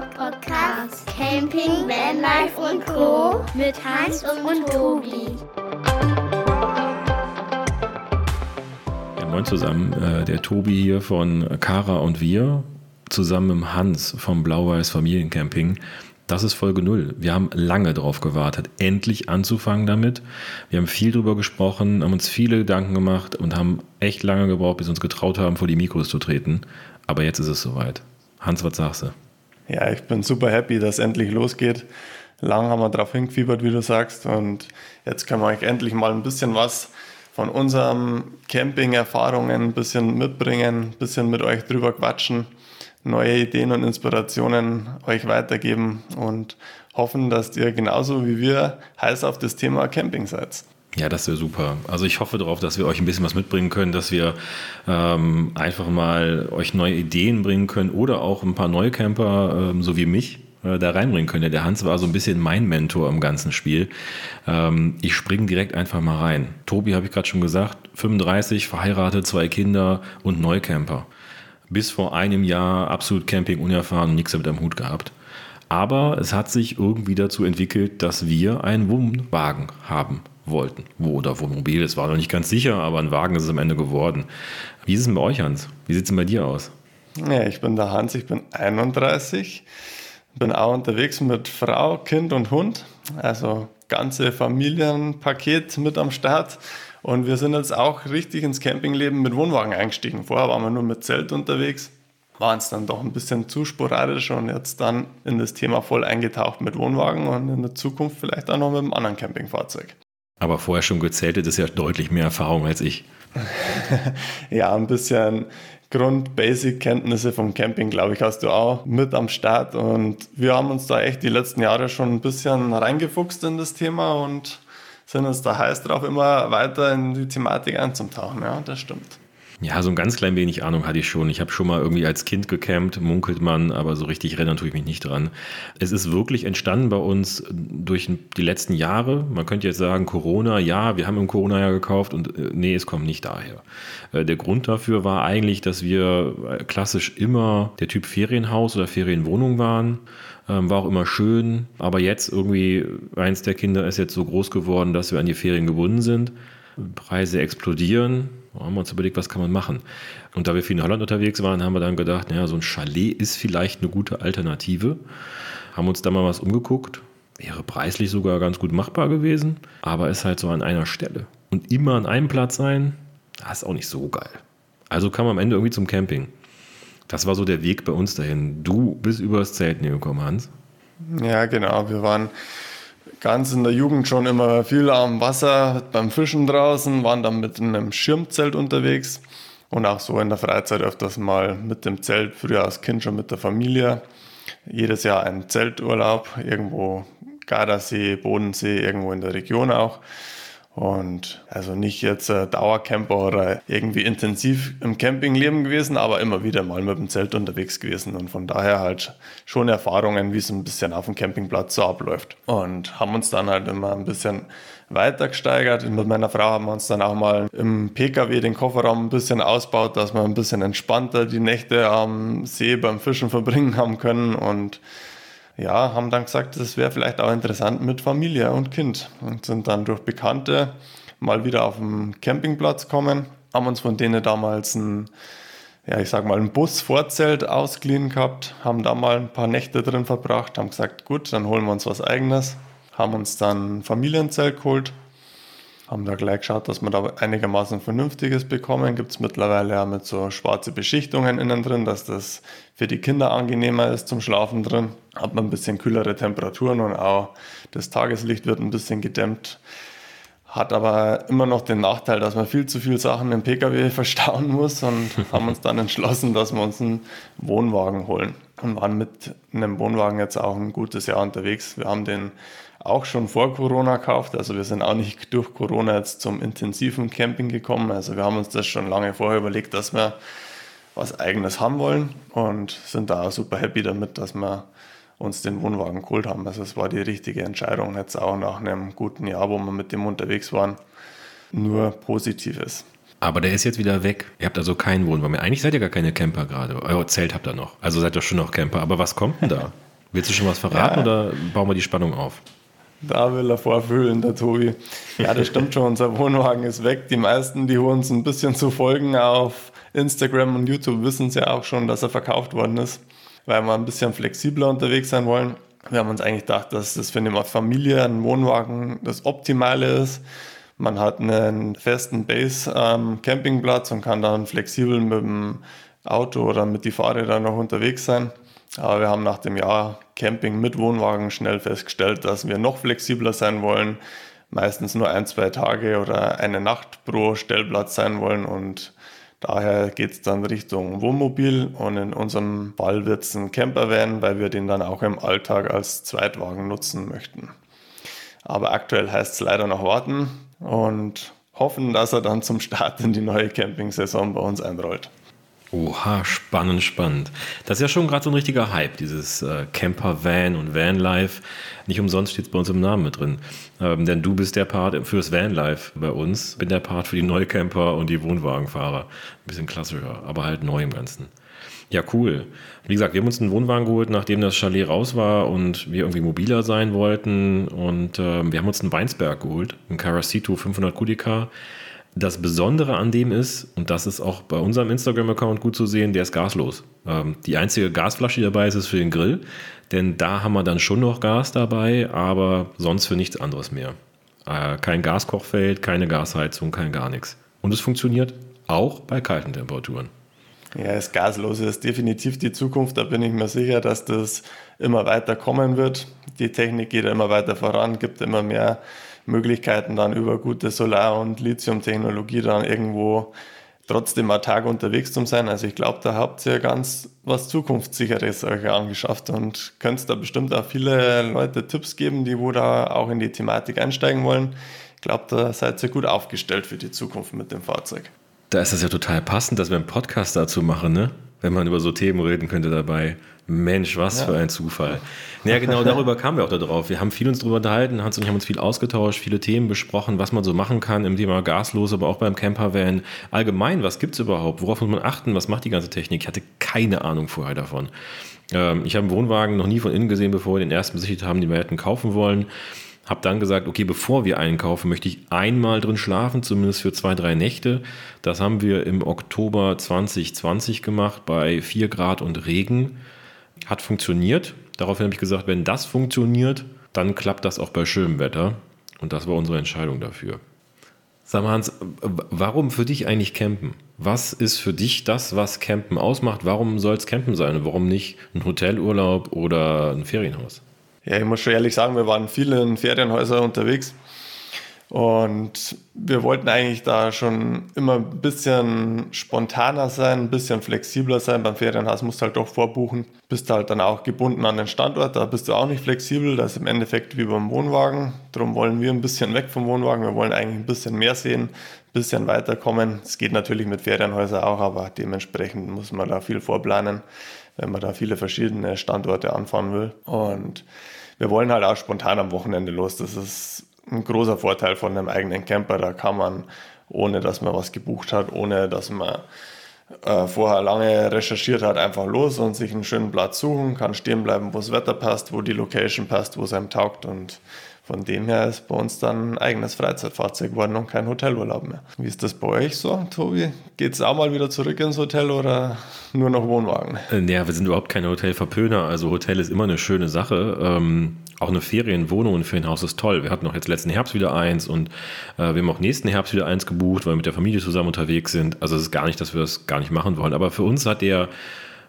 Podcast Camping, Vanlife und Co. mit Hans und Tobi. Ja, moin zusammen, äh, der Tobi hier von Kara und wir, zusammen mit Hans vom Blau-Weiß Familiencamping. Das ist Folge 0. Wir haben lange darauf gewartet, endlich anzufangen damit. Wir haben viel drüber gesprochen, haben uns viele Gedanken gemacht und haben echt lange gebraucht, bis wir uns getraut haben, vor die Mikros zu treten. Aber jetzt ist es soweit. Hans, was sagst du? Ja, ich bin super happy, dass es endlich losgeht. Lang haben wir darauf hingefiebert, wie du sagst. Und jetzt können wir euch endlich mal ein bisschen was von unseren Camping-Erfahrungen ein bisschen mitbringen, ein bisschen mit euch drüber quatschen neue Ideen und Inspirationen euch weitergeben und hoffen, dass ihr genauso wie wir heiß auf das Thema Camping seid. Ja, das wäre super. Also ich hoffe darauf, dass wir euch ein bisschen was mitbringen können, dass wir ähm, einfach mal euch neue Ideen bringen können oder auch ein paar neue Camper, ähm, so wie mich, äh, da reinbringen können. Der Hans war so ein bisschen mein Mentor im ganzen Spiel. Ähm, ich springe direkt einfach mal rein. Tobi habe ich gerade schon gesagt, 35, verheiratet, zwei Kinder und Neucamper bis vor einem Jahr absolut Camping unerfahren nichts damit am Hut gehabt. Aber es hat sich irgendwie dazu entwickelt, dass wir einen Wohnwagen haben wollten. Wo oder Wohnmobil, es war noch nicht ganz sicher, aber ein Wagen ist es am Ende geworden. Wie ist es denn bei euch, Hans? Wie sieht es denn bei dir aus? Ja, ich bin der Hans, ich bin 31, bin auch unterwegs mit Frau, Kind und Hund. Also ganze Familienpaket mit am Start. Und wir sind jetzt auch richtig ins Campingleben mit Wohnwagen eingestiegen. Vorher waren wir nur mit Zelt unterwegs, waren es dann doch ein bisschen zu sporadisch und jetzt dann in das Thema voll eingetaucht mit Wohnwagen und in der Zukunft vielleicht auch noch mit einem anderen Campingfahrzeug. Aber vorher schon gezeltet ist ja deutlich mehr Erfahrung als ich. ja, ein bisschen Grund-Basic-Kenntnisse vom Camping, glaube ich, hast du auch mit am Start. Und wir haben uns da echt die letzten Jahre schon ein bisschen reingefuchst in das Thema und sind uns da heiß drauf, immer weiter in die Thematik einzutauchen. Ja, das stimmt. Ja, so ein ganz klein wenig Ahnung hatte ich schon. Ich habe schon mal irgendwie als Kind gecampt, munkelt man, aber so richtig rennen tue ich mich nicht dran. Es ist wirklich entstanden bei uns durch die letzten Jahre. Man könnte jetzt sagen, Corona, ja, wir haben im Corona-Jahr gekauft und äh, nee, es kommt nicht daher. Äh, der Grund dafür war eigentlich, dass wir äh, klassisch immer der Typ Ferienhaus oder Ferienwohnung waren ähm, war auch immer schön, aber jetzt irgendwie, eins der Kinder ist jetzt so groß geworden, dass wir an die Ferien gebunden sind. Preise explodieren. Haben wir uns überlegt, was kann man machen. Und da wir viel in Holland unterwegs waren, haben wir dann gedacht, naja, so ein Chalet ist vielleicht eine gute Alternative. Haben uns da mal was umgeguckt. Wäre preislich sogar ganz gut machbar gewesen, aber ist halt so an einer Stelle. Und immer an einem Platz sein, das ist auch nicht so geil. Also kam am Ende irgendwie zum Camping. Das war so der Weg bei uns dahin. Du bist übers Zelt gekommen, Hans. Ja, genau. Wir waren ganz in der Jugend schon immer viel am Wasser beim Fischen draußen, waren dann mit einem Schirmzelt unterwegs und auch so in der Freizeit öfters mal mit dem Zelt, früher als Kind schon mit der Familie. Jedes Jahr ein Zelturlaub, irgendwo Gardasee, Bodensee, irgendwo in der Region auch. Und also nicht jetzt äh, Dauercamper oder irgendwie intensiv im Campingleben gewesen, aber immer wieder mal mit dem Zelt unterwegs gewesen und von daher halt schon Erfahrungen, wie es ein bisschen auf dem Campingplatz so abläuft. Und haben uns dann halt immer ein bisschen weiter gesteigert. Mit meiner Frau haben wir uns dann auch mal im PKW den Kofferraum ein bisschen ausbaut, dass wir ein bisschen entspannter die Nächte am See beim Fischen verbringen haben können und ja, haben dann gesagt, das wäre vielleicht auch interessant mit Familie und Kind. Und sind dann durch Bekannte mal wieder auf den Campingplatz kommen, haben uns von denen damals ein, ja, ich sag mal, ein Bus-Vorzelt ausgeliehen gehabt, haben da mal ein paar Nächte drin verbracht, haben gesagt, gut, dann holen wir uns was eigenes, haben uns dann ein Familienzelt geholt haben da gleich geschaut, dass wir da einigermaßen Vernünftiges bekommen. Gibt es mittlerweile auch mit so schwarze Beschichtungen innen drin, dass das für die Kinder angenehmer ist zum Schlafen drin. Hat man ein bisschen kühlere Temperaturen und auch das Tageslicht wird ein bisschen gedämmt. Hat aber immer noch den Nachteil, dass man viel zu viel Sachen im Pkw verstauen muss und haben uns dann entschlossen, dass wir uns einen Wohnwagen holen und waren mit einem Wohnwagen jetzt auch ein gutes Jahr unterwegs. Wir haben den auch schon vor Corona gekauft. Also wir sind auch nicht durch Corona jetzt zum intensiven Camping gekommen. Also wir haben uns das schon lange vorher überlegt, dass wir was eigenes haben wollen und sind da auch super happy damit, dass wir uns den Wohnwagen geholt haben. Also es war die richtige Entscheidung, jetzt auch nach einem guten Jahr, wo wir mit dem unterwegs waren, nur Positives. Aber der ist jetzt wieder weg. Ihr habt also keinen Wohnwagen mehr. Eigentlich seid ihr gar keine Camper gerade. Euer Zelt habt ihr noch. Also seid ihr schon noch Camper. Aber was kommt denn da? Willst du schon was verraten ja. oder bauen wir die Spannung auf? Da will er vorfühlen, der Tobi. Ja, das stimmt schon, unser Wohnwagen ist weg. Die meisten, die uns ein bisschen zu folgen auf Instagram und YouTube, wissen es ja auch schon, dass er verkauft worden ist, weil wir ein bisschen flexibler unterwegs sein wollen. Wir haben uns eigentlich gedacht, dass das für eine Familie ein Wohnwagen das Optimale ist. Man hat einen festen Base-Campingplatz ähm, und kann dann flexibel mit dem Auto oder mit den Fahrrädern noch unterwegs sein. Aber wir haben nach dem Jahr Camping mit Wohnwagen schnell festgestellt, dass wir noch flexibler sein wollen, meistens nur ein, zwei Tage oder eine Nacht pro Stellplatz sein wollen und daher geht es dann Richtung Wohnmobil und in unserem Fall wird es ein Campervan, weil wir den dann auch im Alltag als Zweitwagen nutzen möchten. Aber aktuell heißt es leider noch warten und hoffen, dass er dann zum Start in die neue Camping-Saison bei uns einrollt. Oha, spannend, spannend. Das ist ja schon gerade so ein richtiger Hype, dieses äh, Camper-Van und Vanlife. Nicht umsonst steht es bei uns im Namen mit drin. Ähm, denn du bist der Part fürs Vanlife bei uns, bin der Part für die Neucamper und die Wohnwagenfahrer. Ein bisschen klassischer, aber halt neu im Ganzen. Ja, cool. Wie gesagt, wir haben uns einen Wohnwagen geholt, nachdem das Chalet raus war und wir irgendwie mobiler sein wollten. Und äh, wir haben uns einen Weinsberg geholt, einen Caracito 500 QDK das Besondere an dem ist, und das ist auch bei unserem Instagram-Account gut zu sehen, der ist gaslos. Ähm, die einzige Gasflasche, die dabei ist, ist für den Grill, denn da haben wir dann schon noch Gas dabei, aber sonst für nichts anderes mehr. Äh, kein Gaskochfeld, keine Gasheizung, kein gar nichts. Und es funktioniert auch bei kalten Temperaturen. Ja, das Gaslose ist definitiv die Zukunft. Da bin ich mir sicher, dass das immer weiter kommen wird. Die Technik geht immer weiter voran, gibt immer mehr Möglichkeiten dann über gute Solar- und Lithium-Technologie dann irgendwo trotzdem am Tag unterwegs zu sein. Also ich glaube, da habt ihr ganz was Zukunftssicheres euch angeschafft und könnt da bestimmt auch viele Leute Tipps geben, die wo da auch in die Thematik einsteigen wollen. Ich glaube, da seid ihr gut aufgestellt für die Zukunft mit dem Fahrzeug. Da ist das ja total passend, dass wir einen Podcast dazu machen, ne? Wenn man über so Themen reden könnte dabei. Mensch, was ja. für ein Zufall. Naja, genau darüber kamen wir auch darauf. Wir haben viel uns darüber unterhalten, Hans und ich haben uns viel ausgetauscht, viele Themen besprochen, was man so machen kann im Thema gaslos, aber auch beim Campervan. Allgemein, was gibt es überhaupt? Worauf muss man achten? Was macht die ganze Technik? Ich hatte keine Ahnung vorher davon. Ähm, ich habe einen Wohnwagen noch nie von innen gesehen, bevor wir den ersten besichtigt haben, den wir hätten kaufen wollen. Habe dann gesagt, okay, bevor wir einkaufen, möchte ich einmal drin schlafen, zumindest für zwei, drei Nächte. Das haben wir im Oktober 2020 gemacht bei 4 Grad und Regen. Hat funktioniert. Daraufhin habe ich gesagt, wenn das funktioniert, dann klappt das auch bei schönem Wetter. Und das war unsere Entscheidung dafür. Sag mal, Hans, warum für dich eigentlich campen? Was ist für dich das, was Campen ausmacht? Warum soll es Campen sein und warum nicht ein Hotelurlaub oder ein Ferienhaus? Ja, ich muss schon ehrlich sagen, wir waren viele in Ferienhäusern unterwegs und wir wollten eigentlich da schon immer ein bisschen spontaner sein, ein bisschen flexibler sein. Beim Ferienhaus musst du halt doch vorbuchen. Bist halt dann auch gebunden an den Standort. Da bist du auch nicht flexibel. Das ist im Endeffekt wie beim Wohnwagen. Darum wollen wir ein bisschen weg vom Wohnwagen. Wir wollen eigentlich ein bisschen mehr sehen, ein bisschen weiterkommen. Es geht natürlich mit Ferienhäusern auch, aber dementsprechend muss man da viel vorplanen, wenn man da viele verschiedene Standorte anfahren will. Und wir wollen halt auch spontan am Wochenende los. Das ist ein großer Vorteil von einem eigenen Camper. Da kann man, ohne dass man was gebucht hat, ohne dass man äh, vorher lange recherchiert hat, einfach los und sich einen schönen Platz suchen, kann stehen bleiben, wo das Wetter passt, wo die Location passt, wo es einem taugt und von dem her ist bei uns dann ein eigenes Freizeitfahrzeug geworden und kein Hotelurlaub mehr. Wie ist das bei euch so, Tobi? Geht es auch mal wieder zurück ins Hotel oder nur noch Wohnwagen? Äh, naja, wir sind überhaupt keine Hotelverpöner. Also Hotel ist immer eine schöne Sache. Ähm, auch eine Ferienwohnung und Ferienhaus ist toll. Wir hatten auch jetzt letzten Herbst wieder eins und äh, wir haben auch nächsten Herbst wieder eins gebucht, weil wir mit der Familie zusammen unterwegs sind. Also es ist gar nicht, dass wir das gar nicht machen wollen. Aber für uns hat der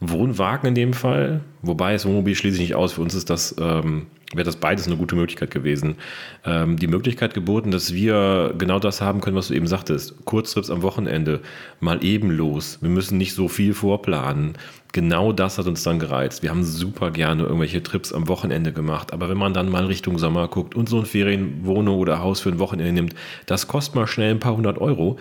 Wohnwagen in dem Fall, wobei das Wohnmobil schließe ich nicht aus. Für uns ist das ähm, wäre das beides eine gute Möglichkeit gewesen. Ähm, die Möglichkeit geboten, dass wir genau das haben können, was du eben sagtest. Kurztrips am Wochenende, mal eben los. Wir müssen nicht so viel vorplanen. Genau das hat uns dann gereizt. Wir haben super gerne irgendwelche Trips am Wochenende gemacht. Aber wenn man dann mal Richtung Sommer guckt und so ein Ferienwohnung oder Haus für ein Wochenende nimmt, das kostet mal schnell ein paar hundert Euro.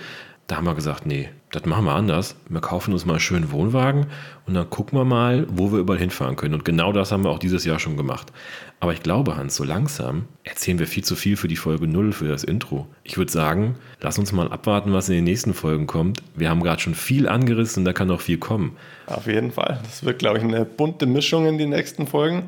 Da haben wir gesagt, nee, das machen wir anders. Wir kaufen uns mal einen schönen Wohnwagen und dann gucken wir mal, wo wir überall hinfahren können. Und genau das haben wir auch dieses Jahr schon gemacht. Aber ich glaube, Hans, so langsam erzählen wir viel zu viel für die Folge 0, für das Intro. Ich würde sagen, lass uns mal abwarten, was in den nächsten Folgen kommt. Wir haben gerade schon viel angerissen und da kann noch viel kommen. Auf jeden Fall. Das wird, glaube ich, eine bunte Mischung in die nächsten Folgen.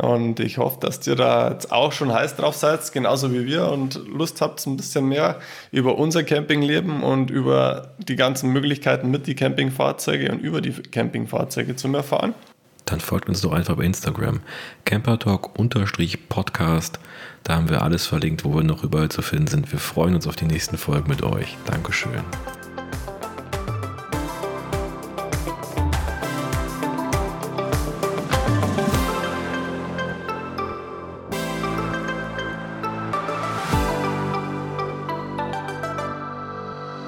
Und ich hoffe, dass ihr da jetzt auch schon heiß drauf seid, genauso wie wir und Lust habt, ein bisschen mehr über unser Campingleben und über die ganzen Möglichkeiten mit die Campingfahrzeuge und über die Campingfahrzeuge zu erfahren. Dann folgt uns doch einfach bei Instagram. Campertalk-Podcast. Da haben wir alles verlinkt, wo wir noch überall zu finden sind. Wir freuen uns auf die nächsten Folgen mit euch. Dankeschön.